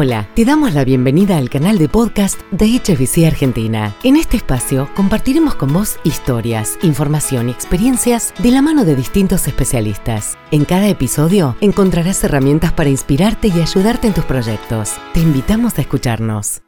Hola, te damos la bienvenida al canal de podcast de HBC Argentina. En este espacio compartiremos con vos historias, información y experiencias de la mano de distintos especialistas. En cada episodio encontrarás herramientas para inspirarte y ayudarte en tus proyectos. Te invitamos a escucharnos.